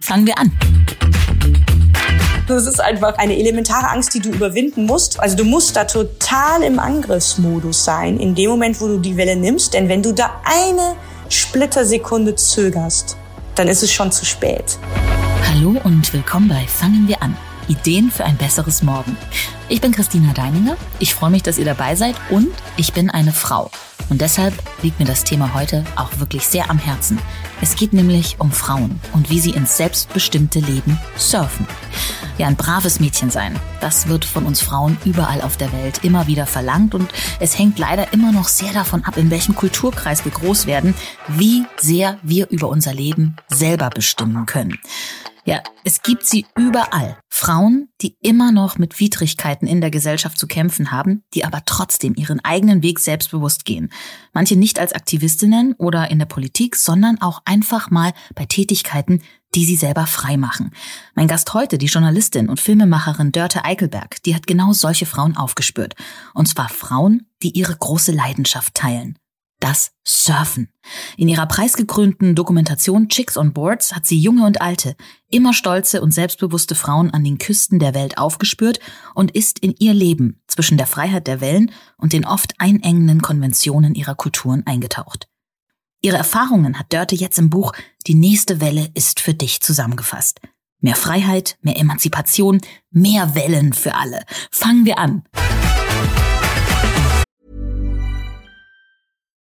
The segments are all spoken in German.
Fangen wir an. Das ist einfach eine elementare Angst, die du überwinden musst. Also du musst da total im Angriffsmodus sein, in dem Moment, wo du die Welle nimmst. Denn wenn du da eine Splittersekunde zögerst, dann ist es schon zu spät. Hallo und willkommen bei Fangen wir an. Ideen für ein besseres Morgen. Ich bin Christina Deininger. Ich freue mich, dass ihr dabei seid und ich bin eine Frau. Und deshalb liegt mir das Thema heute auch wirklich sehr am Herzen. Es geht nämlich um Frauen und wie sie ins selbstbestimmte Leben surfen. Ja, ein braves Mädchen sein. Das wird von uns Frauen überall auf der Welt immer wieder verlangt und es hängt leider immer noch sehr davon ab, in welchem Kulturkreis wir groß werden, wie sehr wir über unser Leben selber bestimmen können. Ja, es gibt sie überall. Frauen, die immer noch mit Widrigkeiten in der Gesellschaft zu kämpfen haben, die aber trotzdem ihren eigenen Weg selbstbewusst gehen. Manche nicht als Aktivistinnen oder in der Politik, sondern auch einfach mal bei Tätigkeiten, die sie selber frei machen. Mein Gast heute, die Journalistin und Filmemacherin Dörte Eichelberg, die hat genau solche Frauen aufgespürt. Und zwar Frauen, die ihre große Leidenschaft teilen das Surfen. In ihrer preisgekrönten Dokumentation Chicks on Boards hat sie junge und alte, immer stolze und selbstbewusste Frauen an den Küsten der Welt aufgespürt und ist in ihr Leben zwischen der Freiheit der Wellen und den oft einengenden Konventionen ihrer Kulturen eingetaucht. Ihre Erfahrungen hat Dörte jetzt im Buch Die nächste Welle ist für dich zusammengefasst. Mehr Freiheit, mehr Emanzipation, mehr Wellen für alle. Fangen wir an.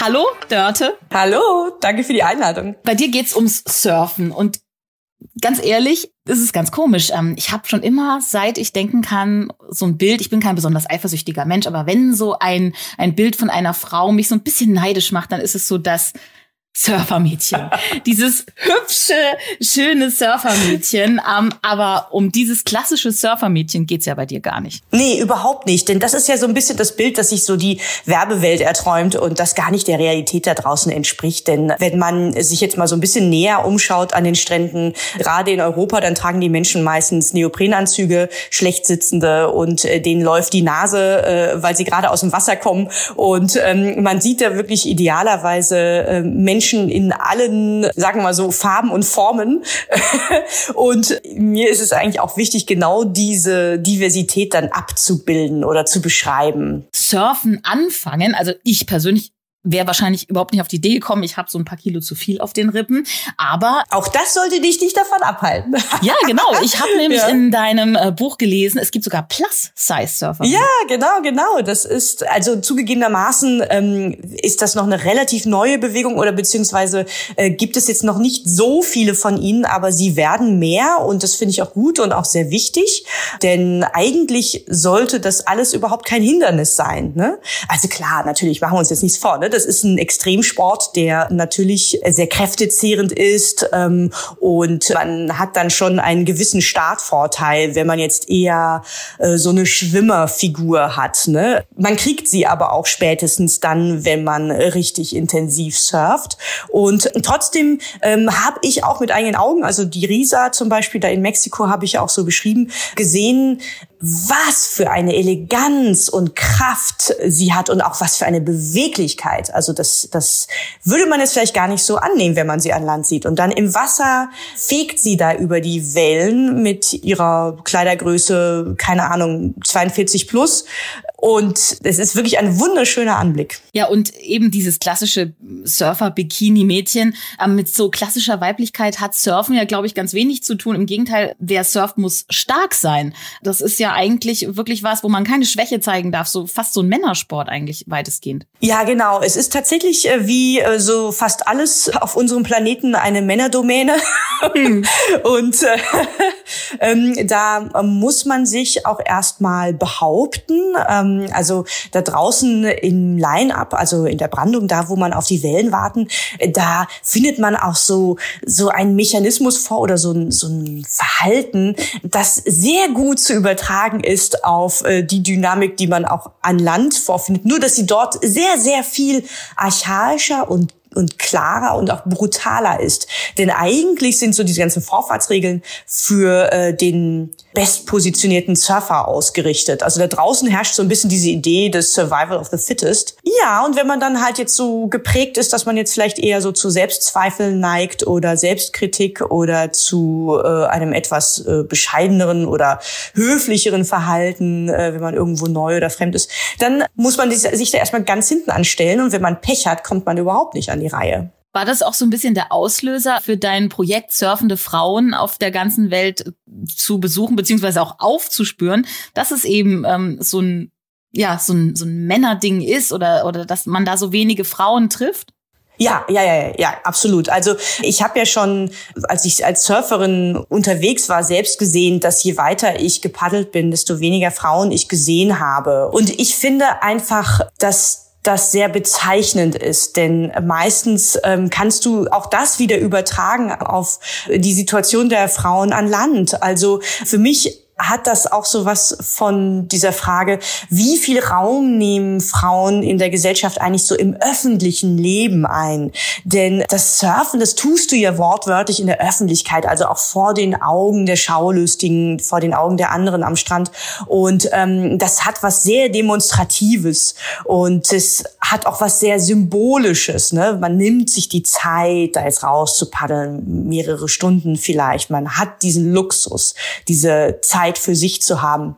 Hallo, Dörte. Hallo, danke für die Einladung. Bei dir geht's ums Surfen und ganz ehrlich, das ist ganz komisch. Ähm, ich habe schon immer, seit ich denken kann, so ein Bild, ich bin kein besonders eifersüchtiger Mensch, aber wenn so ein, ein Bild von einer Frau mich so ein bisschen neidisch macht, dann ist es so, dass Surfermädchen. dieses hübsche, schöne Surfermädchen. Ähm, aber um dieses klassische Surfermädchen geht's ja bei dir gar nicht. Nee, überhaupt nicht. Denn das ist ja so ein bisschen das Bild, das sich so die Werbewelt erträumt und das gar nicht der Realität da draußen entspricht. Denn wenn man sich jetzt mal so ein bisschen näher umschaut an den Stränden, gerade in Europa, dann tragen die Menschen meistens Neoprenanzüge, schlecht sitzende und äh, denen läuft die Nase, äh, weil sie gerade aus dem Wasser kommen. Und ähm, man sieht da wirklich idealerweise äh, Menschen, Menschen in allen, sagen wir mal so, Farben und Formen. und mir ist es eigentlich auch wichtig, genau diese Diversität dann abzubilden oder zu beschreiben. Surfen anfangen, also ich persönlich wäre wahrscheinlich überhaupt nicht auf die Idee gekommen, ich habe so ein paar Kilo zu viel auf den Rippen. Aber auch das sollte dich nicht davon abhalten. ja, genau. Ich habe nämlich ja. in deinem äh, Buch gelesen, es gibt sogar Plus-Size-Surfer. Ja, genau, genau. Das ist also zugegebenermaßen ähm, ist das noch eine relativ neue Bewegung oder beziehungsweise äh, gibt es jetzt noch nicht so viele von ihnen, aber sie werden mehr und das finde ich auch gut und auch sehr wichtig, denn eigentlich sollte das alles überhaupt kein Hindernis sein. Ne? Also klar, natürlich machen wir uns jetzt nichts vor. Ne? Das ist ein Extremsport, der natürlich sehr kräftezehrend ist ähm, und man hat dann schon einen gewissen Startvorteil, wenn man jetzt eher äh, so eine Schwimmerfigur hat. Ne? Man kriegt sie aber auch spätestens dann, wenn man richtig intensiv surft. Und trotzdem ähm, habe ich auch mit eigenen Augen, also die Risa zum Beispiel da in Mexiko habe ich auch so beschrieben, gesehen, was für eine Eleganz und Kraft sie hat und auch was für eine Beweglichkeit. Also das, das würde man jetzt vielleicht gar nicht so annehmen, wenn man sie an Land sieht. Und dann im Wasser fegt sie da über die Wellen mit ihrer Kleidergröße, keine Ahnung, 42 plus und es ist wirklich ein wunderschöner Anblick. Ja, und eben dieses klassische Surfer-Bikini-Mädchen ähm, mit so klassischer Weiblichkeit hat Surfen ja, glaube ich, ganz wenig zu tun. Im Gegenteil, wer surft, muss stark sein. Das ist ja eigentlich wirklich was, wo man keine Schwäche zeigen darf. So fast so ein Männersport eigentlich weitestgehend. Ja, genau. Es ist tatsächlich äh, wie äh, so fast alles auf unserem Planeten eine Männerdomäne. Hm. und äh, ähm, da muss man sich auch erstmal behaupten. Ähm, also da draußen im Line-Up, also in der Brandung, da wo man auf die Wellen warten, äh, da findet man auch so, so einen Mechanismus vor oder so ein, so ein Verhalten, das sehr gut zu übertragen ist auf äh, die Dynamik, die man auch an Land vorfindet. Nur, dass sie dort sehr, sehr viel archaischer und und klarer und auch brutaler ist. Denn eigentlich sind so diese ganzen Vorfahrtsregeln für äh, den bestpositionierten Surfer ausgerichtet. Also da draußen herrscht so ein bisschen diese Idee des Survival of the Fittest. Ja, und wenn man dann halt jetzt so geprägt ist, dass man jetzt vielleicht eher so zu Selbstzweifeln neigt oder Selbstkritik oder zu äh, einem etwas äh, bescheideneren oder höflicheren Verhalten, äh, wenn man irgendwo neu oder fremd ist, dann muss man sich da erstmal ganz hinten anstellen und wenn man Pech hat, kommt man überhaupt nicht an die Reihe. War das auch so ein bisschen der Auslöser für dein Projekt, surfende Frauen auf der ganzen Welt zu besuchen, beziehungsweise auch aufzuspüren, dass es eben ähm, so ein, ja, so ein, so ein Männerding ist oder, oder dass man da so wenige Frauen trifft? Ja, ja, ja, ja, absolut. Also ich habe ja schon, als ich als Surferin unterwegs war, selbst gesehen, dass je weiter ich gepaddelt bin, desto weniger Frauen ich gesehen habe. Und ich finde einfach, dass das sehr bezeichnend ist. Denn meistens ähm, kannst du auch das wieder übertragen auf die Situation der Frauen an Land. Also für mich hat das auch so was von dieser Frage, wie viel Raum nehmen Frauen in der Gesellschaft eigentlich so im öffentlichen Leben ein? Denn das Surfen, das tust du ja wortwörtlich in der Öffentlichkeit, also auch vor den Augen der Schaulustigen, vor den Augen der anderen am Strand. Und ähm, das hat was sehr Demonstratives und es hat auch was sehr Symbolisches. Ne? Man nimmt sich die Zeit, da jetzt rauszupaddeln, mehrere Stunden vielleicht. Man hat diesen Luxus, diese Zeit Zeit für sich zu haben.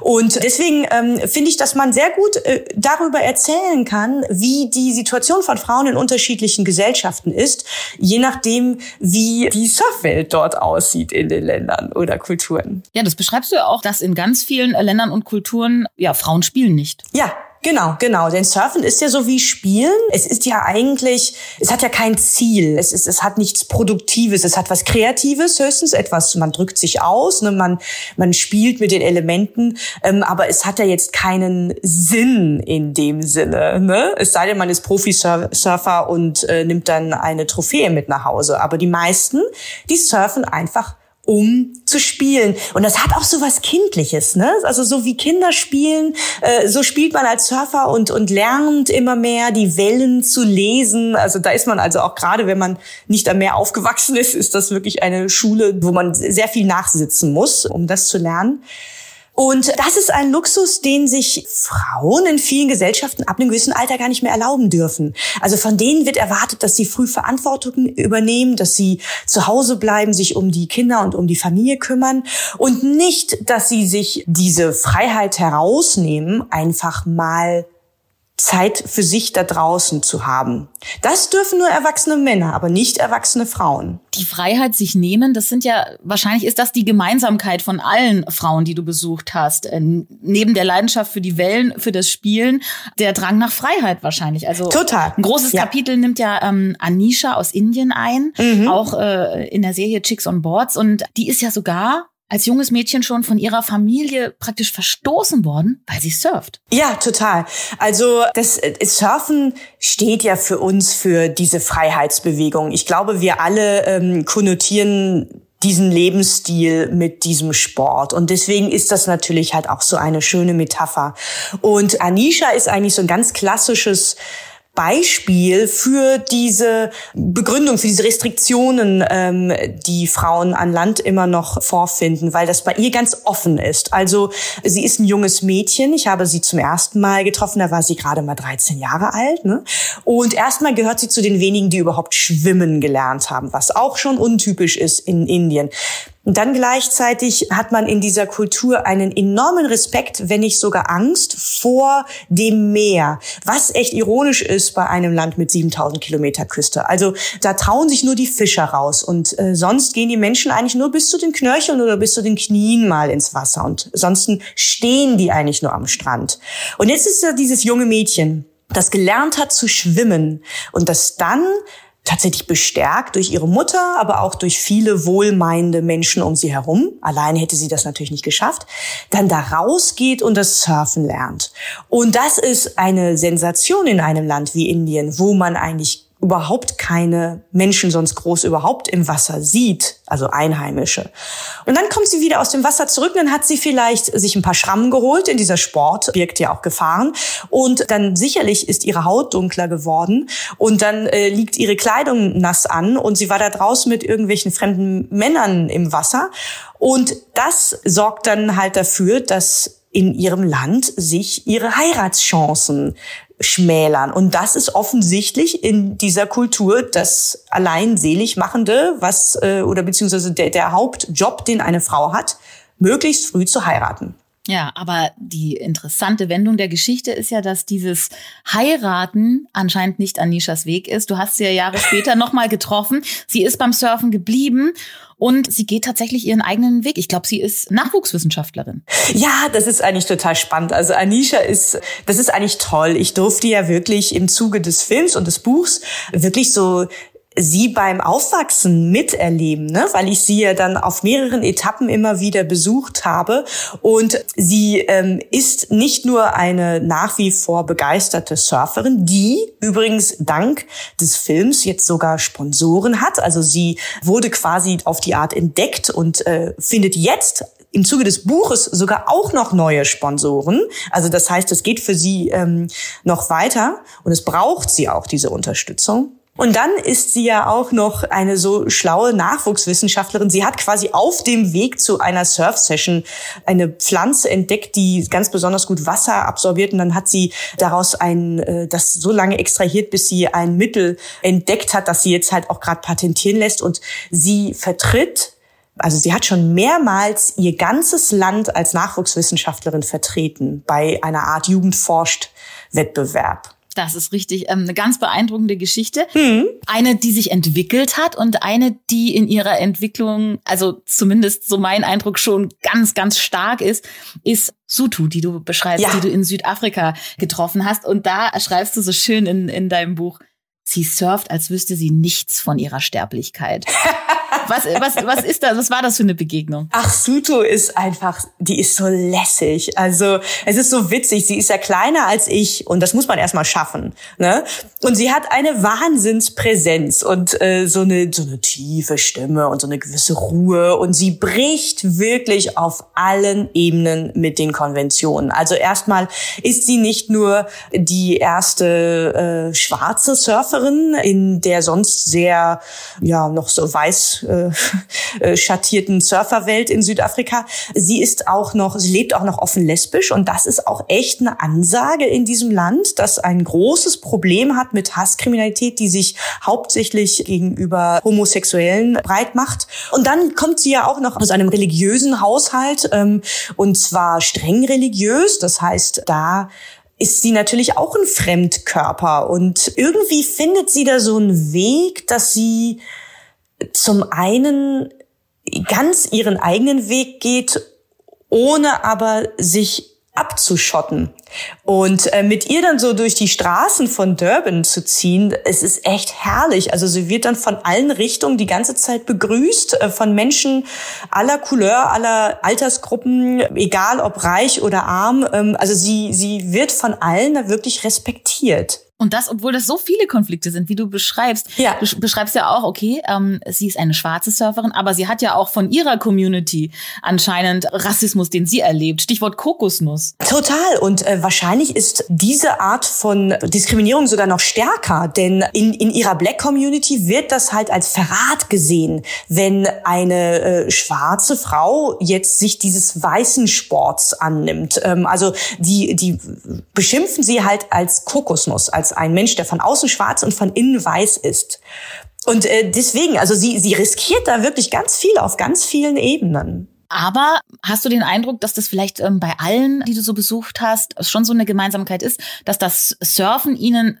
Und deswegen ähm, finde ich, dass man sehr gut äh, darüber erzählen kann, wie die Situation von Frauen in unterschiedlichen Gesellschaften ist, je nachdem, wie die Surfwelt dort aussieht in den Ländern oder Kulturen. Ja, das beschreibst du ja auch, dass in ganz vielen Ländern und Kulturen ja Frauen spielen nicht. Ja, Genau, genau. Denn Surfen ist ja so wie Spielen. Es ist ja eigentlich, es hat ja kein Ziel. Es ist, es hat nichts Produktives. Es hat was Kreatives höchstens, etwas, man drückt sich aus, ne? man, man spielt mit den Elementen. Ähm, aber es hat ja jetzt keinen Sinn in dem Sinne. Ne? Es sei denn, man ist Profi-Surfer und äh, nimmt dann eine Trophäe mit nach Hause. Aber die meisten, die surfen einfach um zu spielen. Und das hat auch so was Kindliches, ne? Also so wie Kinder spielen, äh, so spielt man als Surfer und, und lernt immer mehr, die Wellen zu lesen. Also da ist man also auch gerade, wenn man nicht am Meer aufgewachsen ist, ist das wirklich eine Schule, wo man sehr viel nachsitzen muss, um das zu lernen. Und das ist ein Luxus, den sich Frauen in vielen Gesellschaften ab einem gewissen Alter gar nicht mehr erlauben dürfen. Also von denen wird erwartet, dass sie früh Verantwortung übernehmen, dass sie zu Hause bleiben, sich um die Kinder und um die Familie kümmern und nicht, dass sie sich diese Freiheit herausnehmen, einfach mal Zeit für sich da draußen zu haben. Das dürfen nur erwachsene Männer, aber nicht erwachsene Frauen. Die Freiheit sich nehmen, das sind ja, wahrscheinlich ist das die Gemeinsamkeit von allen Frauen, die du besucht hast. Äh, neben der Leidenschaft für die Wellen, für das Spielen, der Drang nach Freiheit wahrscheinlich. Also Total. Ein großes ja. Kapitel nimmt ja ähm, Anisha aus Indien ein, mhm. auch äh, in der Serie Chicks on Boards. Und die ist ja sogar als junges Mädchen schon von ihrer Familie praktisch verstoßen worden, weil sie surft. Ja, total. Also das äh, Surfen steht ja für uns für diese Freiheitsbewegung. Ich glaube, wir alle ähm, konnotieren diesen Lebensstil mit diesem Sport. Und deswegen ist das natürlich halt auch so eine schöne Metapher. Und Anisha ist eigentlich so ein ganz klassisches Beispiel für diese Begründung, für diese Restriktionen, ähm, die Frauen an Land immer noch vorfinden, weil das bei ihr ganz offen ist. Also sie ist ein junges Mädchen. Ich habe sie zum ersten Mal getroffen, da war sie gerade mal 13 Jahre alt. Ne? Und erstmal gehört sie zu den wenigen, die überhaupt schwimmen gelernt haben, was auch schon untypisch ist in Indien. Und dann gleichzeitig hat man in dieser Kultur einen enormen Respekt, wenn nicht sogar Angst vor dem Meer, was echt ironisch ist bei einem Land mit 7000 Kilometer Küste. Also da trauen sich nur die Fischer raus und äh, sonst gehen die Menschen eigentlich nur bis zu den Knöcheln oder bis zu den Knien mal ins Wasser und sonst stehen die eigentlich nur am Strand. Und jetzt ist da dieses junge Mädchen, das gelernt hat zu schwimmen und das dann tatsächlich bestärkt durch ihre Mutter, aber auch durch viele wohlmeinende Menschen um sie herum. Allein hätte sie das natürlich nicht geschafft. Dann da rausgeht und das Surfen lernt. Und das ist eine Sensation in einem Land wie Indien, wo man eigentlich überhaupt keine Menschen sonst groß überhaupt im Wasser sieht, also Einheimische. Und dann kommt sie wieder aus dem Wasser zurück, dann hat sie vielleicht sich ein paar Schrammen geholt, in dieser Sport birgt ja auch Gefahren. Und dann sicherlich ist ihre Haut dunkler geworden. Und dann äh, liegt ihre Kleidung nass an. Und sie war da draußen mit irgendwelchen fremden Männern im Wasser. Und das sorgt dann halt dafür, dass in ihrem Land sich ihre Heiratschancen schmälern. Und das ist offensichtlich in dieser Kultur das allein selig machende, was äh, oder beziehungsweise der, der Hauptjob, den eine Frau hat, möglichst früh zu heiraten. Ja, aber die interessante Wendung der Geschichte ist ja, dass dieses Heiraten anscheinend nicht Anishas Weg ist. Du hast sie ja Jahre später nochmal getroffen. Sie ist beim Surfen geblieben und sie geht tatsächlich ihren eigenen Weg. Ich glaube, sie ist Nachwuchswissenschaftlerin. Ja, das ist eigentlich total spannend. Also Anisha ist, das ist eigentlich toll. Ich durfte ja wirklich im Zuge des Films und des Buchs wirklich so sie beim Aufwachsen miterleben, ne? weil ich sie ja dann auf mehreren Etappen immer wieder besucht habe. Und sie ähm, ist nicht nur eine nach wie vor begeisterte Surferin, die übrigens dank des Films jetzt sogar Sponsoren hat. Also sie wurde quasi auf die Art entdeckt und äh, findet jetzt im Zuge des Buches sogar auch noch neue Sponsoren. Also das heißt, es geht für sie ähm, noch weiter und es braucht sie auch, diese Unterstützung. Und dann ist sie ja auch noch eine so schlaue Nachwuchswissenschaftlerin. Sie hat quasi auf dem Weg zu einer Surf-Session eine Pflanze entdeckt, die ganz besonders gut Wasser absorbiert. Und dann hat sie daraus ein, äh, das so lange extrahiert, bis sie ein Mittel entdeckt hat, das sie jetzt halt auch gerade patentieren lässt. Und sie vertritt also sie hat schon mehrmals ihr ganzes Land als Nachwuchswissenschaftlerin vertreten bei einer Art Jugendforscht-Wettbewerb. Das ist richtig ähm, eine ganz beeindruckende Geschichte. Mhm. Eine, die sich entwickelt hat und eine, die in ihrer Entwicklung, also zumindest so mein Eindruck schon ganz, ganz stark ist, ist Sutu, die du beschreibst, ja. die du in Südafrika getroffen hast. Und da schreibst du so schön in, in deinem Buch, sie surft, als wüsste sie nichts von ihrer Sterblichkeit. Was, was, was ist das? Was war das für eine Begegnung? Ach, Suto ist einfach, die ist so lässig. Also es ist so witzig. Sie ist ja kleiner als ich und das muss man erstmal schaffen. Ne? Und sie hat eine Wahnsinnspräsenz und äh, so eine so eine tiefe Stimme und so eine gewisse Ruhe und sie bricht wirklich auf allen Ebenen mit den Konventionen. Also erstmal ist sie nicht nur die erste äh, schwarze Surferin in der sonst sehr ja noch so weiß äh, äh, schattierten Surferwelt in Südafrika. Sie ist auch noch, sie lebt auch noch offen lesbisch und das ist auch echt eine Ansage in diesem Land, das ein großes Problem hat mit Hasskriminalität, die sich hauptsächlich gegenüber Homosexuellen breit macht. Und dann kommt sie ja auch noch aus einem religiösen Haushalt ähm, und zwar streng religiös. Das heißt, da ist sie natürlich auch ein Fremdkörper und irgendwie findet sie da so einen Weg, dass sie zum einen ganz ihren eigenen Weg geht, ohne aber sich abzuschotten. Und äh, mit ihr dann so durch die Straßen von Durban zu ziehen, es ist echt herrlich. Also sie wird dann von allen Richtungen die ganze Zeit begrüßt, äh, von Menschen aller Couleur, aller Altersgruppen, egal ob reich oder arm. Ähm, also sie, sie wird von allen da wirklich respektiert. Und das, obwohl das so viele Konflikte sind, wie du beschreibst. Ja. Du beschreibst ja auch, okay, ähm, sie ist eine schwarze Surferin, aber sie hat ja auch von ihrer Community anscheinend Rassismus, den sie erlebt. Stichwort Kokosnuss. Total. Und äh, wahrscheinlich ist diese Art von Diskriminierung sogar noch stärker, denn in, in ihrer Black Community wird das halt als Verrat gesehen, wenn eine äh, schwarze Frau jetzt sich dieses weißen Sports annimmt. Ähm, also die, die beschimpfen sie halt als Kokosnuss, als ein Mensch, der von außen schwarz und von innen weiß ist. Und äh, deswegen, also sie, sie riskiert da wirklich ganz viel auf ganz vielen Ebenen. Aber hast du den Eindruck, dass das vielleicht ähm, bei allen, die du so besucht hast, schon so eine Gemeinsamkeit ist, dass das Surfen ihnen,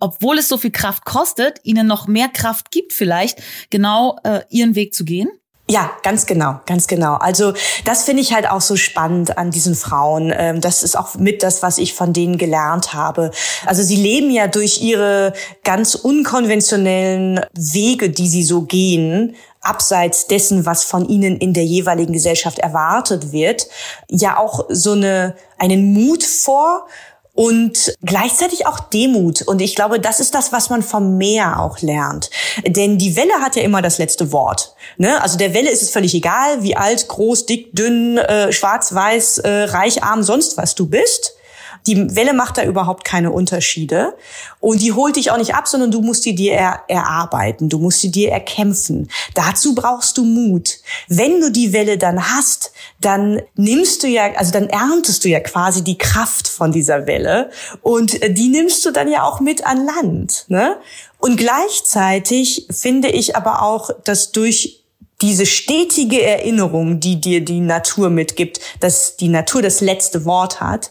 obwohl es so viel Kraft kostet, ihnen noch mehr Kraft gibt, vielleicht genau äh, ihren Weg zu gehen? Ja, ganz genau, ganz genau. Also das finde ich halt auch so spannend an diesen Frauen. Ähm, das ist auch mit das, was ich von denen gelernt habe. Also sie leben ja durch ihre ganz unkonventionellen Wege, die sie so gehen, abseits dessen, was von ihnen in der jeweiligen Gesellschaft erwartet wird, ja auch so eine, einen Mut vor und gleichzeitig auch Demut. Und ich glaube, das ist das, was man vom Meer auch lernt. Denn die Welle hat ja immer das letzte Wort. Ne? Also der Welle ist es völlig egal, wie alt, groß, dick, dünn, äh, schwarz, weiß, äh, reich, arm, sonst was du bist. Die Welle macht da überhaupt keine Unterschiede. Und die holt dich auch nicht ab, sondern du musst die dir er erarbeiten. Du musst sie dir erkämpfen. Dazu brauchst du Mut. Wenn du die Welle dann hast, dann nimmst du ja, also dann erntest du ja quasi die Kraft von dieser Welle. Und äh, die nimmst du dann ja auch mit an Land. Ne? Und gleichzeitig finde ich aber auch, dass durch diese stetige Erinnerung, die dir die Natur mitgibt, dass die Natur das letzte Wort hat,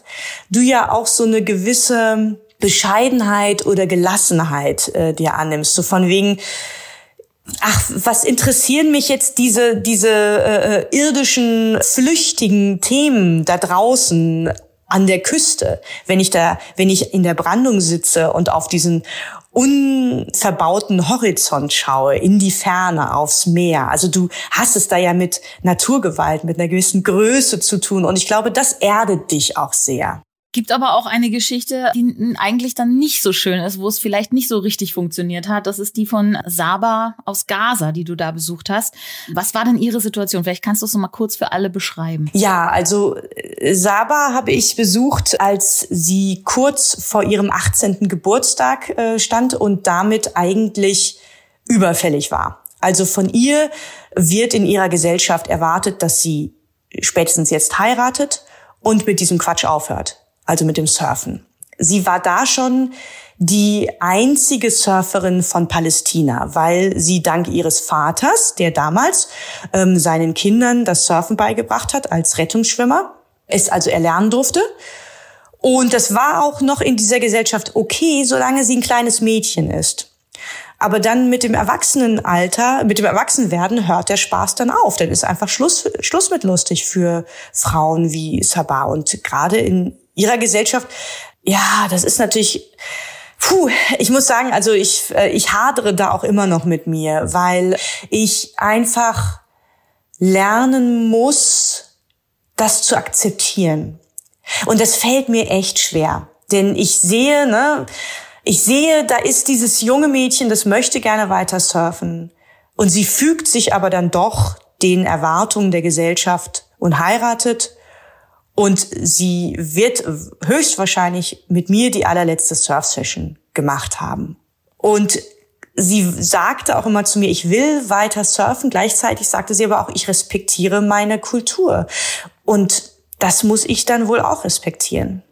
du ja auch so eine gewisse Bescheidenheit oder Gelassenheit äh, dir annimmst. So von wegen, ach, was interessieren mich jetzt diese, diese äh, irdischen, flüchtigen Themen da draußen an der Küste, wenn ich da, wenn ich in der Brandung sitze und auf diesen unverbauten Horizont schaue, in die Ferne, aufs Meer. Also du hast es da ja mit Naturgewalt, mit einer gewissen Größe zu tun. Und ich glaube, das erdet dich auch sehr. Gibt aber auch eine Geschichte, die eigentlich dann nicht so schön ist, wo es vielleicht nicht so richtig funktioniert hat. Das ist die von Saba aus Gaza, die du da besucht hast. Was war denn ihre Situation? Vielleicht kannst du es noch mal kurz für alle beschreiben. Ja, also äh, Saba habe ich besucht, als sie kurz vor ihrem 18. Geburtstag äh, stand und damit eigentlich überfällig war. Also von ihr wird in ihrer Gesellschaft erwartet, dass sie spätestens jetzt heiratet und mit diesem Quatsch aufhört also mit dem Surfen. Sie war da schon die einzige Surferin von Palästina, weil sie dank ihres Vaters, der damals ähm, seinen Kindern das Surfen beigebracht hat als Rettungsschwimmer, es also erlernen durfte. Und das war auch noch in dieser Gesellschaft okay, solange sie ein kleines Mädchen ist. Aber dann mit dem Erwachsenenalter, mit dem Erwachsenwerden hört der Spaß dann auf. Dann ist einfach Schluss, Schluss mit lustig für Frauen wie Sabah. Und gerade in ihrer Gesellschaft, ja, das ist natürlich, puh, ich muss sagen, also ich, äh, ich hadere da auch immer noch mit mir, weil ich einfach lernen muss, das zu akzeptieren. Und das fällt mir echt schwer. Denn ich sehe, ne, ich sehe, da ist dieses junge Mädchen, das möchte gerne weiter surfen. Und sie fügt sich aber dann doch den Erwartungen der Gesellschaft und heiratet. Und sie wird höchstwahrscheinlich mit mir die allerletzte Surf-Session gemacht haben. Und sie sagte auch immer zu mir, ich will weiter surfen. Gleichzeitig sagte sie aber auch, ich respektiere meine Kultur. Und das muss ich dann wohl auch respektieren.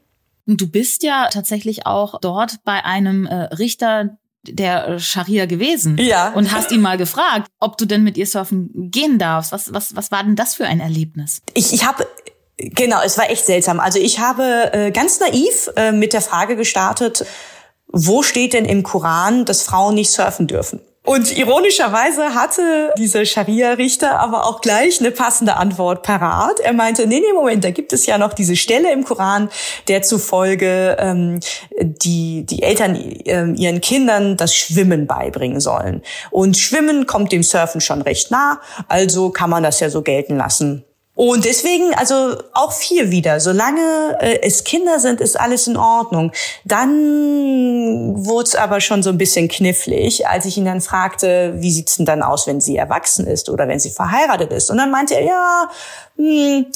Du bist ja tatsächlich auch dort bei einem äh, Richter der Scharia gewesen. Ja. Und hast ihn mal gefragt, ob du denn mit ihr surfen gehen darfst. Was, was, was war denn das für ein Erlebnis? Ich, ich habe Genau, es war echt seltsam. Also ich habe äh, ganz naiv äh, mit der Frage gestartet, wo steht denn im Koran, dass Frauen nicht surfen dürfen? Und ironischerweise hatte dieser Scharia-Richter aber auch gleich eine passende Antwort parat. Er meinte, nee, nee, Moment, da gibt es ja noch diese Stelle im Koran, der zufolge ähm, die, die Eltern ähm, ihren Kindern das Schwimmen beibringen sollen. Und Schwimmen kommt dem Surfen schon recht nah, also kann man das ja so gelten lassen. Und deswegen, also auch vier wieder, solange äh, es Kinder sind, ist alles in Ordnung. Dann wurde es aber schon so ein bisschen knifflig, als ich ihn dann fragte, wie sieht's denn dann aus, wenn sie erwachsen ist oder wenn sie verheiratet ist. Und dann meinte er, ja, hm,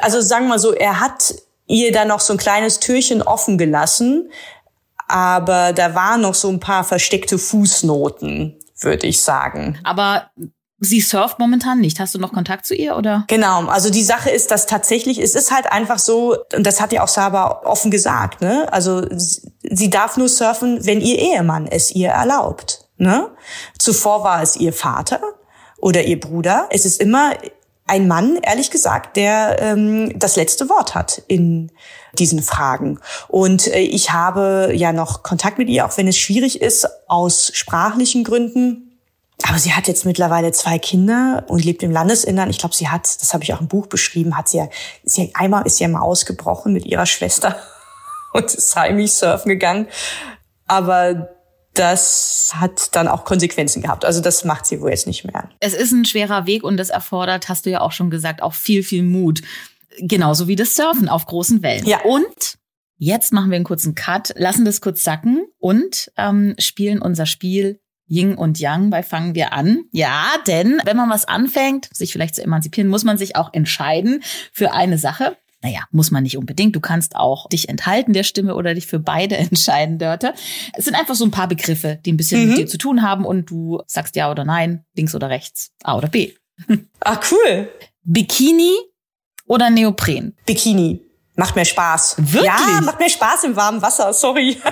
also sagen wir mal so, er hat ihr dann noch so ein kleines Türchen offen gelassen, aber da waren noch so ein paar versteckte Fußnoten, würde ich sagen. Aber Sie surft momentan nicht. Hast du noch Kontakt zu ihr oder? Genau. Also die Sache ist, dass tatsächlich, es ist halt einfach so, und das hat ja auch Saba offen gesagt, ne? Also sie darf nur surfen, wenn ihr Ehemann es ihr erlaubt, ne? Zuvor war es ihr Vater oder ihr Bruder. Es ist immer ein Mann, ehrlich gesagt, der ähm, das letzte Wort hat in diesen Fragen. Und äh, ich habe ja noch Kontakt mit ihr, auch wenn es schwierig ist, aus sprachlichen Gründen Aber sie hat jetzt mittlerweile zwei Kinder und lebt im Landesinnern. Ich glaube, sie hat, das habe ich auch im Buch beschrieben, hat sie ja, sie einmal ist sie ja mal ausgebrochen mit ihrer Schwester und ist heimlich surfen gegangen. Aber das hat dann auch Konsequenzen gehabt. Also das macht sie wohl jetzt nicht mehr. Es ist ein schwerer Weg und das erfordert, hast du ja auch schon gesagt, auch viel, viel Mut. Genauso wie das Surfen auf großen Wellen. Ja. Und jetzt machen wir einen kurzen Cut, lassen das kurz sacken und ähm, spielen unser Spiel Yin und Yang bei Fangen wir an. Ja, denn wenn man was anfängt, sich vielleicht zu emanzipieren, muss man sich auch entscheiden für eine Sache. Naja, muss man nicht unbedingt. Du kannst auch dich enthalten der Stimme oder dich für beide entscheiden, Dörte. Es sind einfach so ein paar Begriffe, die ein bisschen mhm. mit dir zu tun haben und du sagst ja oder nein, links oder rechts, A oder B. Ah, cool. Bikini oder Neopren? Bikini. Macht mir Spaß. Wirklich? Ja, macht mir Spaß im warmen Wasser, sorry.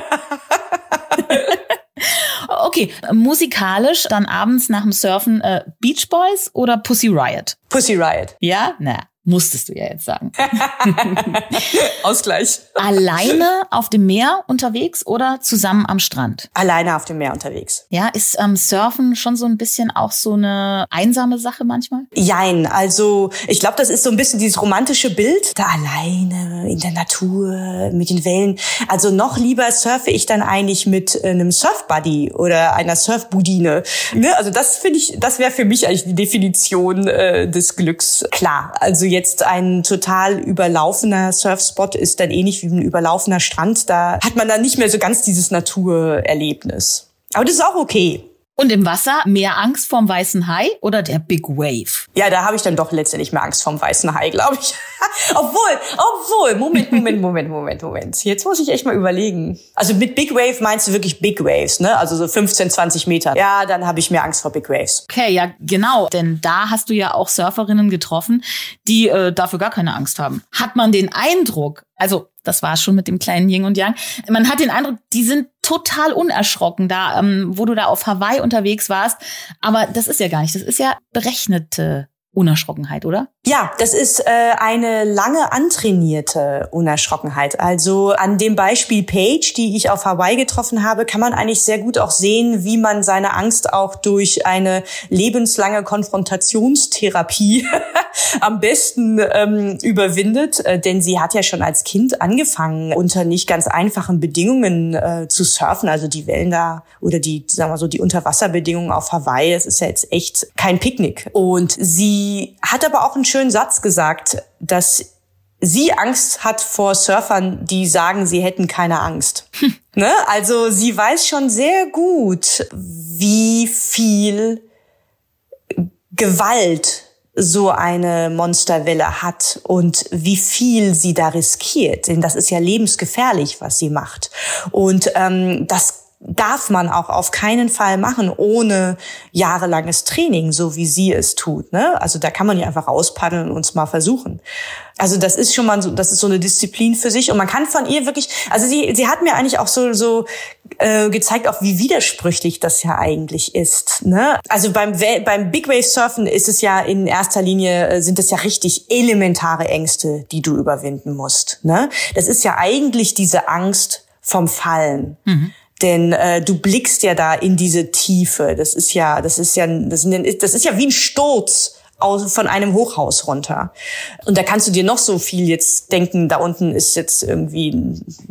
okay, musikalisch dann abends nach dem Surfen äh, Beach Boys oder Pussy Riot? Pussy Riot. Ja? Na, Musstest du ja jetzt sagen. Ausgleich. Alleine auf dem Meer unterwegs oder zusammen am Strand? Alleine auf dem Meer unterwegs. Ja, ist ähm, Surfen schon so ein bisschen auch so eine einsame Sache manchmal? Jein, also ich glaube, das ist so ein bisschen dieses romantische Bild. Da alleine in der Natur, mit den Wellen. Also noch lieber surfe ich dann eigentlich mit einem Surfbuddy oder einer Surfbudine. Ne? Also das finde ich, das wäre für mich eigentlich die Definition äh, des Glücks. Klar, also jetzt ein total überlaufener Surfspot ist dann ähnlich wie ein überlaufener Strand. Da hat man dann nicht mehr so ganz dieses Naturerlebnis. Aber das ist auch okay. Und im Wasser mehr Angst vorm weißen Hai oder der Big Wave? Ja, da habe ich dann doch letztendlich mehr Angst vorm weißen Hai, glaube ich. obwohl, obwohl, Moment, Moment, Moment, Moment, Moment. Jetzt muss ich echt mal überlegen. Also mit Big Wave meinst du wirklich Big Waves, ne? Also so 15, 20 Meter. Ja, dann habe ich mehr Angst vor Big Waves. Okay, ja, genau. Denn da hast du ja auch Surferinnen getroffen, die äh, dafür gar keine Angst haben. Hat man den Eindruck, also das war schon mit dem kleinen Yin und Yang. Man hat den Eindruck, die sind total unerschrocken da, ähm, wo du da auf Hawaii unterwegs warst. Aber das ist ja gar nicht. Das ist ja berechnete Unerschrockenheit, oder? Ja, das ist äh, eine lange antrainierte Unerschrockenheit. Also an dem Beispiel Paige, die ich auf Hawaii getroffen habe, kann man eigentlich sehr gut auch sehen, wie man seine Angst auch durch eine lebenslange Konfrontationstherapie am besten ähm, überwindet. Äh, denn sie hat ja schon als Kind angefangen, unter nicht ganz einfachen Bedingungen äh, zu surfen. Also die Wellen da oder die, sagen wir so, die Unterwasserbedingungen auf Hawaii, es ist ja jetzt echt kein Picknick. Und sie hat aber auch ein schönen Satz gesagt, dass sie Angst hat vor Surfern, die sagen, sie hätten keine Angst. Hm. Ne? Also sie weiß schon sehr gut, wie viel Gewalt so eine Monsterwelle hat und wie viel sie da riskiert. Denn das ist ja lebensgefährlich, was sie macht. Und ähm, das darf man auch auf keinen Fall machen ohne jahrelanges Training, so wie sie es tut. Ne? Also da kann man ja einfach rauspaddeln und es mal versuchen. Also das ist schon mal so, das ist so eine Disziplin für sich und man kann von ihr wirklich, also sie, sie hat mir eigentlich auch so so äh, gezeigt, auch wie widersprüchlich das ja eigentlich ist. Ne? Also beim beim Big Wave Surfen ist es ja in erster Linie äh, sind es ja richtig elementare Ängste, die du überwinden musst. Ne? Das ist ja eigentlich diese Angst vom Fallen. Mhm. Denn äh, du blickst ja da in diese Tiefe. Das ist ja, das ist ja, das ist, das ist ja wie ein Sturz aus, von einem Hochhaus runter. Und da kannst du dir noch so viel jetzt denken, da unten ist jetzt irgendwie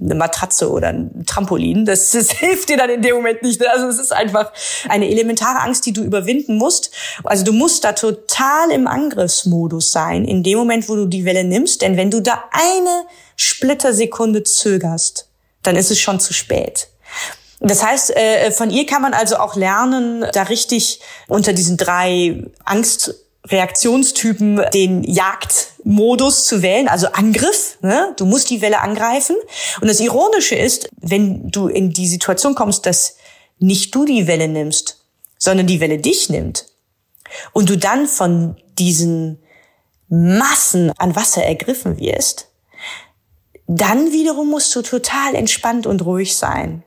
eine Matratze oder ein Trampolin. Das, das hilft dir dann in dem Moment nicht. Also es ist einfach eine elementare Angst, die du überwinden musst. Also du musst da total im Angriffsmodus sein, in dem Moment, wo du die Welle nimmst. Denn wenn du da eine Splittersekunde zögerst, dann ist es schon zu spät. Das heißt, äh, von ihr kann man also auch lernen, da richtig unter diesen drei Angstreaktionstypen den Jagdmodus zu wählen, also Angriff. Ne? Du musst die Welle angreifen. Und das Ironische ist, wenn du in die Situation kommst, dass nicht du die Welle nimmst, sondern die Welle dich nimmt und du dann von diesen Massen an Wasser ergriffen wirst, dann wiederum musst du total entspannt und ruhig sein.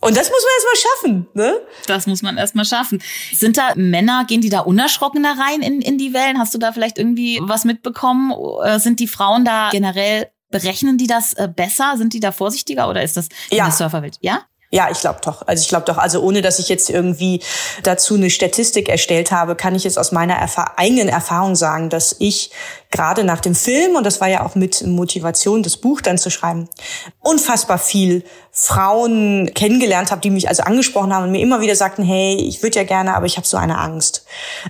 Und das muss man erstmal schaffen, ne? Das muss man erstmal schaffen. Sind da Männer, gehen die da unerschrockener rein in, in die Wellen? Hast du da vielleicht irgendwie was mitbekommen? Sind die Frauen da generell, berechnen die das äh, besser? Sind die da vorsichtiger oder ist das in ja. der Surferwelt? Ja? Ja, ich glaube doch. Also ich glaube doch. Also ohne, dass ich jetzt irgendwie dazu eine Statistik erstellt habe, kann ich jetzt aus meiner Erfa eigenen Erfahrung sagen, dass ich gerade nach dem Film, und das war ja auch mit Motivation, das Buch dann zu schreiben, unfassbar viel Frauen kennengelernt habe, die mich also angesprochen haben und mir immer wieder sagten, hey, ich würde ja gerne, aber ich habe so eine Angst.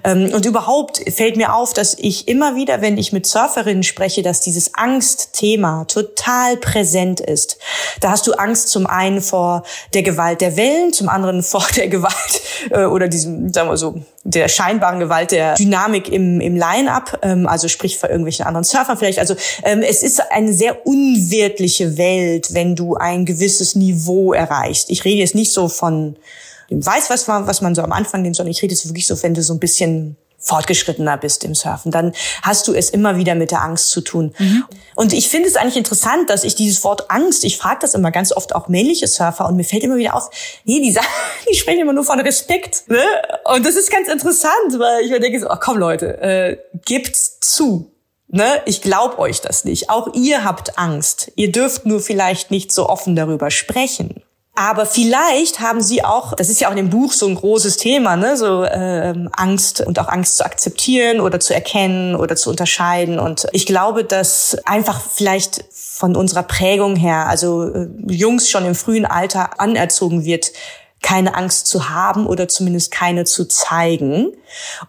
Ähm, und überhaupt fällt mir auf, dass ich immer wieder, wenn ich mit Surferinnen spreche, dass dieses Angstthema total präsent ist. Da hast du Angst zum einen vor der Gewalt der Wellen, zum anderen vor der Gewalt äh, oder diesem, sagen wir so, der scheinbaren Gewalt der Dynamik im, im Line-Up, ähm, also sprich vor irgendwelchen anderen Surfern vielleicht. Also ähm, es ist eine sehr unwirtliche Welt, wenn du ein gewisses Niveau erreichst. Ich rede jetzt nicht so von dem Weiß, was man, was man so am Anfang nimmt, sondern ich rede jetzt wirklich so, wenn du so ein bisschen fortgeschrittener bist im Surfen, dann hast du es immer wieder mit der Angst zu tun. Mhm. Und ich finde es eigentlich interessant, dass ich dieses Wort Angst, ich frage das immer ganz oft auch männliche Surfer und mir fällt immer wieder auf, nee, die, sagen, die sprechen immer nur von Respekt. Ne? Und das ist ganz interessant, weil ich mir denke so, ach komm Leute, äh, gebt's zu. Ne, ich glaub euch das nicht. Auch ihr habt Angst. Ihr dürft nur vielleicht nicht so offen darüber sprechen. Aber vielleicht haben sie auch, das ist ja auch in dem Buch so ein großes Thema, ne, so ähm, Angst und auch Angst zu akzeptieren oder zu erkennen oder zu unterscheiden. Und ich glaube, dass einfach vielleicht von unserer Prägung her, also äh, Jungs schon im frühen Alter anerzogen wird, keine Angst zu haben oder zumindest keine zu zeigen.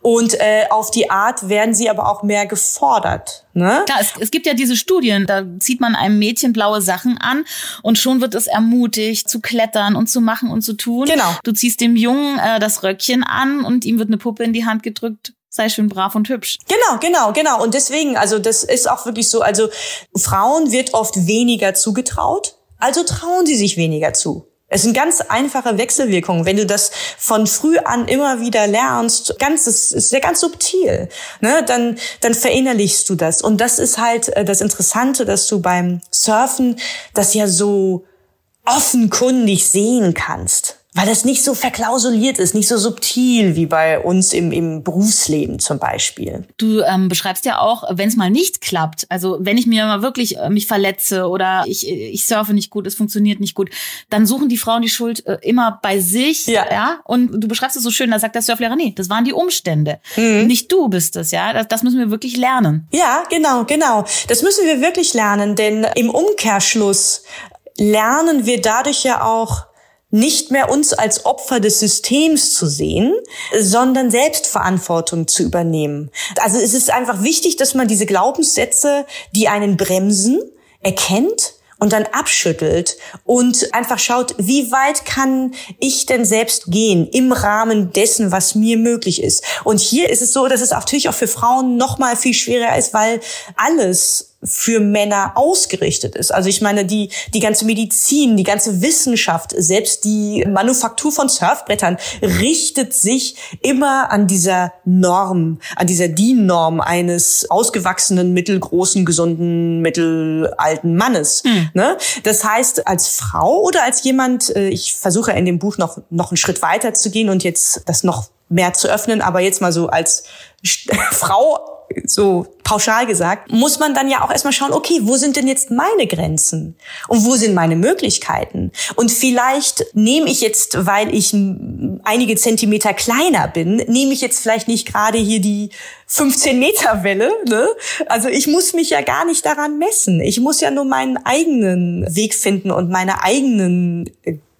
Und äh, auf die Art werden sie aber auch mehr gefordert. Ne? Klar, es, es gibt ja diese Studien, da zieht man einem Mädchen blaue Sachen an und schon wird es ermutigt zu klettern und zu machen und zu tun. Genau. Du ziehst dem Jungen äh, das Röckchen an und ihm wird eine Puppe in die Hand gedrückt sei schön brav und hübsch. Genau, genau, genau. Und deswegen, also das ist auch wirklich so, also Frauen wird oft weniger zugetraut, also trauen sie sich weniger zu. Es sind ganz einfache Wechselwirkungen. Wenn du das von früh an immer wieder lernst, ganz, es ist ja ganz subtil, ne, dann, dann verinnerlichst du das. Und das ist halt äh, das Interessante, dass du beim Surfen das ja so offenkundig sehen kannst weil das nicht so verklausuliert ist, nicht so subtil wie bei uns im, im Berufsleben zum Beispiel. Du ähm, beschreibst ja auch, wenn es mal nicht klappt, also wenn ich mir mal wirklich äh, mich verletze oder ich, ich surfe nicht gut, es funktioniert nicht gut, dann suchen die Frauen die Schuld äh, immer bei sich, ja. ja. Und du beschreibst es so schön, da sagt der Surflehrer, nee, das waren die Umstände, mhm. nicht du bist es, ja. Das, das müssen wir wirklich lernen. Ja, genau, genau. Das müssen wir wirklich lernen, denn im Umkehrschluss lernen wir dadurch ja auch nicht mehr uns als Opfer des Systems zu sehen, sondern Selbstverantwortung zu übernehmen. Also es ist einfach wichtig, dass man diese Glaubenssätze, die einen bremsen, erkennt und dann abschüttelt und einfach schaut, wie weit kann ich denn selbst gehen im Rahmen dessen, was mir möglich ist. Und hier ist es so, dass es natürlich auch für Frauen noch mal viel schwerer ist, weil alles für Männer ausgerichtet ist. Also ich meine, die, die ganze Medizin, die ganze Wissenschaft, selbst die Manufaktur von Surfbrettern richtet sich immer an dieser Norm, an dieser DIN-Norm eines ausgewachsenen, mittelgroßen, gesunden, mittelalten Mannes. Hm. Ne? Das heißt, als Frau oder als jemand, äh, ich versuche in dem Buch noch, noch einen Schritt weiter zu gehen und jetzt das noch mehr zu öffnen, aber jetzt mal so als Frau so pauschal gesagt, muss man dann ja auch erstmal schauen, okay, wo sind denn jetzt meine Grenzen? Und wo sind meine Möglichkeiten? Und vielleicht nehme ich jetzt, weil ich einige Zentimeter kleiner bin, nehme ich jetzt vielleicht nicht gerade hier die 15 Meter Welle. Ne? Also ich muss mich ja gar nicht daran messen. Ich muss ja nur meinen eigenen Weg finden und meine eigenen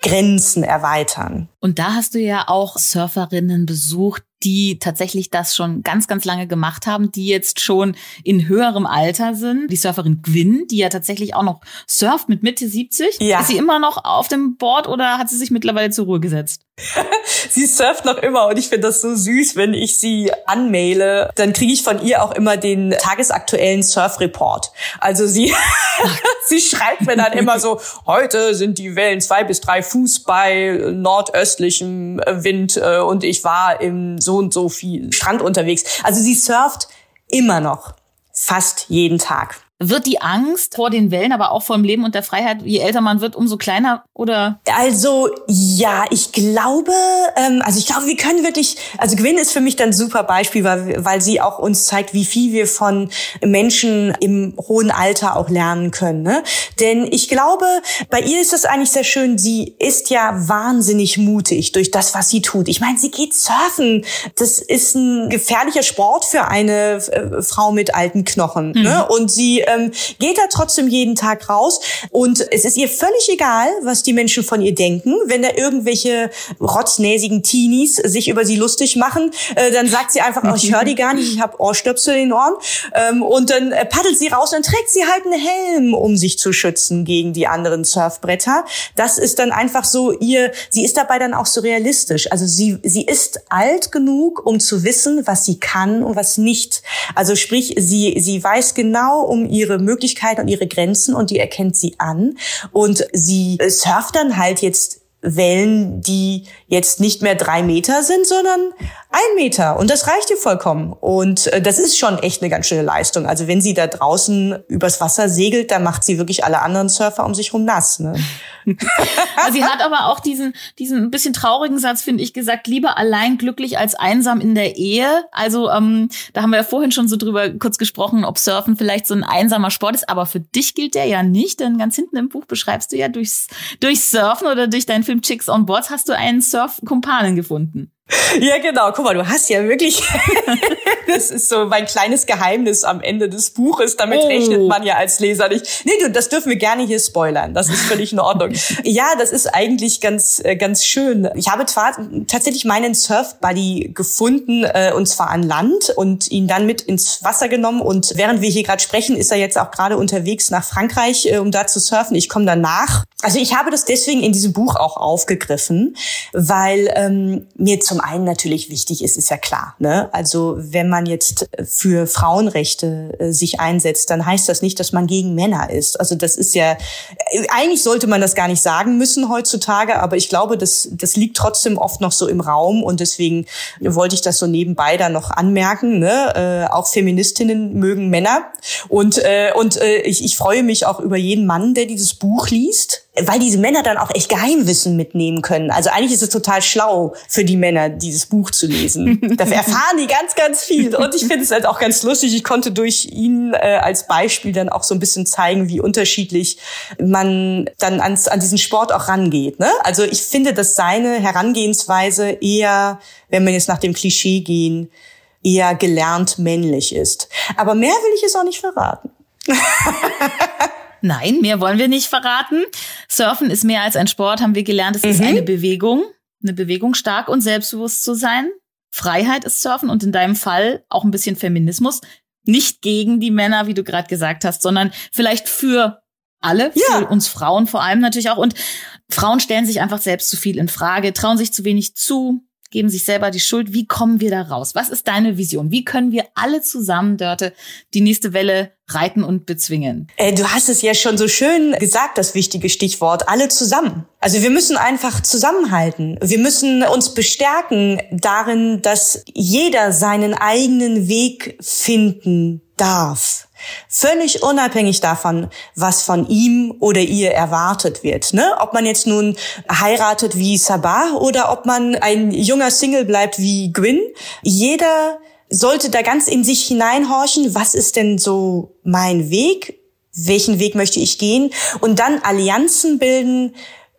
Grenzen erweitern. Und da hast du ja auch Surferinnen besucht, die tatsächlich das schon ganz, ganz lange gemacht haben, die jetzt schon in höherem Alter sind. Die Surferin Gwyn, die ja tatsächlich auch noch surft mit Mitte 70. Ja. Ist sie immer noch auf dem Board oder hat sie sich mittlerweile zur Ruhe gesetzt? sie surft noch immer und ich finde das so süß, wenn ich sie anmaile, dann kriege ich von ihr auch immer den tagesaktuellen Surfreport. Also sie, sie schreibt mir dann immer so, heute sind die Wellen zwei bis drei Fuß bei nordöstlichem Wind äh, und ich war im so und so viel Strand unterwegs. Also sie surft immer noch. Fast jeden Tag. Wird die Angst vor den Wellen, aber auch vor dem Leben und der Freiheit, je älter man wird, umso kleiner oder? Also ja, ich glaube, ähm, also ich glaube, wir können wirklich, also Gwyn ist für mich dann ein super Beispiel, weil, weil sie auch uns zeigt, wie viel wir von Menschen im hohen Alter auch lernen können. Ne? Denn ich glaube, bei ihr ist das eigentlich sehr schön, sie ist ja wahnsinnig mutig durch das, was sie tut. Ich meine, sie geht surfen. Das ist ein gefährlicher Sport für eine äh, Frau mit alten Knochen. Ne? Mhm. Ne? Und sie ähm, geht da trotzdem jeden Tag raus. Und es ist ihr völlig egal, was die Menschen von ihr denken. Wenn da irgendwelche rotznäsigen Teenies sich über sie lustig machen, äh, dann sagt sie einfach, oh, ich höre die gar nicht, ich habe Ohrstöpsel in den Ohren. Ähm, und dann äh, paddelt sie raus und trägt sie halt einen Helm, um sich zu schützen gegen die anderen Surfbretter. Das ist dann einfach so ihr, sie ist dabei dann auch so realistisch. Also sie, sie ist alt genug, um zu wissen, was sie kann und was nicht. Also sprich, sie, sie weiß genau um ihre Möglichkeiten und ihre Grenzen und die erkennt sie an. Und sie surft dann halt jetzt Wellen, die jetzt nicht mehr drei Meter sind, sondern ein Meter. Und das reicht ihr vollkommen. Und äh, das ist schon echt eine ganz schöne Leistung. Also wenn sie da draußen übers Wasser segelt, dann macht sie wirklich alle anderen Surfer um sich rum nass. Ne? also sie hat aber auch diesen, diesen bisschen traurigen Satz, finde ich, gesagt, lieber allein glücklich als einsam in der Ehe. Also ähm, da haben wir ja vorhin schon so drüber kurz gesprochen, ob Surfen vielleicht so ein einsamer Sport ist. Aber für dich gilt der ja nicht, denn ganz hinten im Buch beschreibst du ja durchs, durch Surfen oder durch deinen Film Chicks on Boards hast du einen Surf-Kumpanen gefunden. Ja, genau. Guck mal, du hast ja wirklich, das ist so mein kleines Geheimnis am Ende des Buches. Damit oh. rechnet man ja als Leser nicht. Nee, du, das dürfen wir gerne hier spoilern. Das ist völlig in Ordnung. ja, das ist eigentlich ganz, äh, ganz schön. Ich habe zwar tatsächlich meinen Surf-Buddy gefunden, äh, und zwar an Land und ihn dann mit ins Wasser genommen. Und während wir hier gerade sprechen, ist er jetzt auch gerade unterwegs nach Frankreich, äh, um da zu surfen. Ich komme danach. Also ich habe das deswegen in diesem Buch auch aufgegriffen, weil ähm, mir zum einen natürlich wichtig ist, ist ja klar. Ne? Also wenn man jetzt für Frauenrechte äh, sich einsetzt, dann heißt das nicht, dass man gegen Männer ist. Also das ist ja, äh, eigentlich sollte man das gar nicht sagen müssen heutzutage, aber ich glaube, das, das liegt trotzdem oft noch so im Raum und deswegen wollte ich das so nebenbei da noch anmerken. Ne? Äh, auch Feministinnen mögen Männer und, äh, und äh, ich, ich freue mich auch über jeden Mann, der dieses Buch liest weil diese Männer dann auch echt Geheimwissen mitnehmen können. Also eigentlich ist es total schlau für die Männer, dieses Buch zu lesen. Dafür erfahren die ganz, ganz viel. Und ich finde es halt auch ganz lustig. Ich konnte durch ihn äh, als Beispiel dann auch so ein bisschen zeigen, wie unterschiedlich man dann ans, an diesen Sport auch rangeht. Ne? Also ich finde, dass seine Herangehensweise eher, wenn wir jetzt nach dem Klischee gehen, eher gelernt männlich ist. Aber mehr will ich es auch nicht verraten. Nein, mehr wollen wir nicht verraten. Surfen ist mehr als ein Sport, haben wir gelernt. Es mhm. ist eine Bewegung, eine Bewegung, stark und selbstbewusst zu sein. Freiheit ist Surfen und in deinem Fall auch ein bisschen Feminismus. Nicht gegen die Männer, wie du gerade gesagt hast, sondern vielleicht für alle, ja. für uns Frauen vor allem natürlich auch. Und Frauen stellen sich einfach selbst zu viel in Frage, trauen sich zu wenig zu, geben sich selber die Schuld. Wie kommen wir da raus? Was ist deine Vision? Wie können wir alle zusammen, Dörte, die nächste Welle reiten und bezwingen? Äh, du hast es ja schon so schön gesagt, das wichtige Stichwort, alle zusammen. Also wir müssen einfach zusammenhalten. Wir müssen uns bestärken darin, dass jeder seinen eigenen Weg finden darf. Völlig unabhängig davon, was von ihm oder ihr erwartet wird. Ne? Ob man jetzt nun heiratet wie Sabah oder ob man ein junger Single bleibt wie Gwyn. Jeder sollte da ganz in sich hineinhorchen, was ist denn so mein Weg? Welchen Weg möchte ich gehen? Und dann Allianzen bilden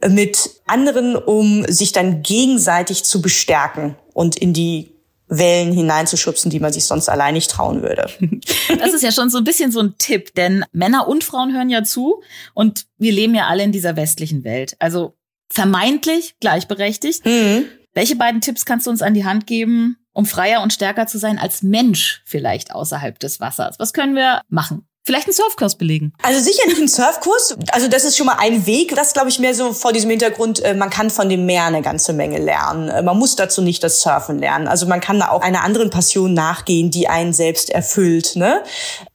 mit anderen, um sich dann gegenseitig zu bestärken und in die Wellen hineinzuschubsen, die man sich sonst allein nicht trauen würde. Das ist ja schon so ein bisschen so ein Tipp, denn Männer und Frauen hören ja zu und wir leben ja alle in dieser westlichen Welt. Also vermeintlich gleichberechtigt. Mhm. Welche beiden Tipps kannst du uns an die Hand geben, um freier und stärker zu sein als Mensch vielleicht außerhalb des Wassers? Was können wir machen? Vielleicht einen Surfkurs belegen. Also sicher nicht einen Surfkurs. Also das ist schon mal ein Weg. Das glaube ich mehr so vor diesem Hintergrund, äh, man kann von dem Meer eine ganze Menge lernen. Äh, man muss dazu nicht das Surfen lernen. Also man kann da auch einer anderen Passion nachgehen, die einen selbst erfüllt. Ne?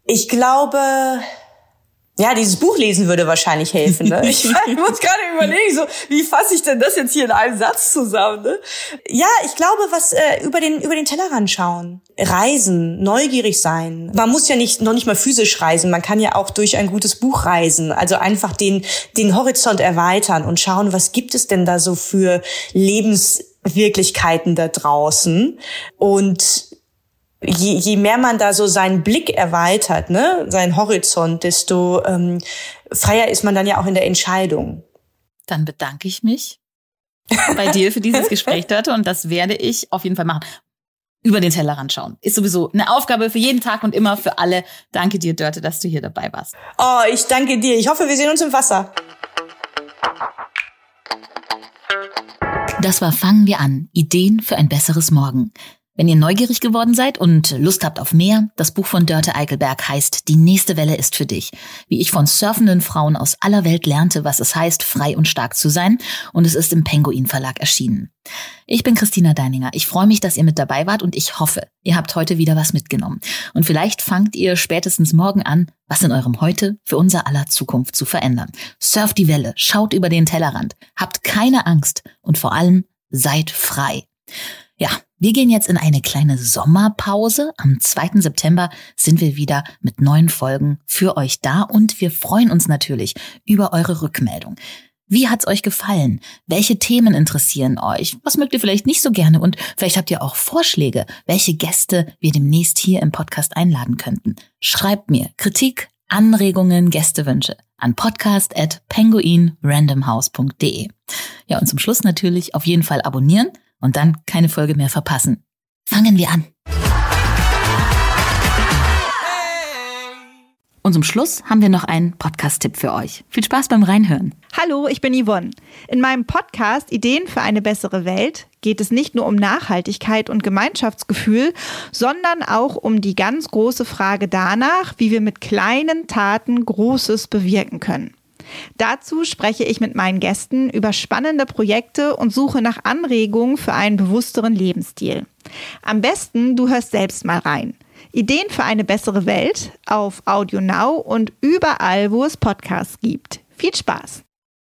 Ich glaube, Ja, dieses Buch lesen würde wahrscheinlich helfen. Ne? Ich, ich muss gerade überlegen, so wie fasse ich denn das jetzt hier in einem Satz zusammen? Ne? Ja, ich glaube, was äh, über den über den Tellerrand schauen, reisen, neugierig sein. Man muss ja nicht noch nicht mal physisch reisen. Man kann ja auch durch ein gutes Buch reisen. Also einfach den den Horizont erweitern und schauen, was gibt es denn da so für Lebenswirklichkeiten da draußen und je, je mehr man da so seinen Blick erweitert, ne, seinen Horizont, desto ähm, freier ist man dann ja auch in der Entscheidung. Dann bedanke ich mich bei dir für dieses Gespräch, Dörte, und das werde ich auf jeden Fall machen. Über den Tellerrand schauen. Ist sowieso eine Aufgabe für jeden Tag und immer für alle. Danke dir, Dörte, dass du hier dabei warst. Oh, ich danke dir. Ich hoffe, wir sehen uns im Wasser. Das war Fangen wir an. Ideen für ein besseres Morgen. Wenn ihr neugierig geworden seid und Lust habt auf mehr, das Buch von Dörte Eichelberg heißt Die nächste Welle ist für dich. Wie ich von surfenden Frauen aus aller Welt lernte, was es heißt, frei und stark zu sein. Und es ist im Penguin Verlag erschienen. Ich bin Christina Deininger. Ich freue mich, dass ihr mit dabei wart und ich hoffe, ihr habt heute wieder was mitgenommen. Und vielleicht fangt ihr spätestens morgen an, was in eurem Heute für unser aller Zukunft zu verändern. Surft die Welle, schaut über den Tellerrand, habt keine Angst und vor allem seid frei. Ja, wir gehen jetzt in eine kleine Sommerpause. Am 2. September sind wir wieder mit neuen Folgen für euch da und wir freuen uns natürlich über eure Rückmeldung. Wie hat's euch gefallen? Welche Themen interessieren euch? Was mögt ihr vielleicht nicht so gerne? Und vielleicht habt ihr auch Vorschläge, welche Gäste wir demnächst hier im Podcast einladen könnten. Schreibt mir Kritik, Anregungen, Gästewünsche an podcast@penguinrandomhouse.de. Ja, und zum Schluss natürlich auf jeden Fall abonnieren und dann keine Folge mehr verpassen. Fangen wir an. Und zum Schluss haben wir noch einen Podcast-Tipp für euch. Viel Spaß beim Reinhören. Hallo, ich bin Yvonne. In meinem Podcast Ideen für eine bessere Welt geht es nicht nur um Nachhaltigkeit und Gemeinschaftsgefühl, sondern auch um die ganz große Frage danach, wie wir mit kleinen Taten Großes bewirken können. Dazu spreche ich mit meinen Gästen über spannende Projekte und suche nach Anregungen für einen bewussteren Lebensstil. Am besten, du hörst selbst mal rein. Ideen für eine bessere Welt auf Audio Now und überall, wo es Podcasts gibt. Viel Spaß!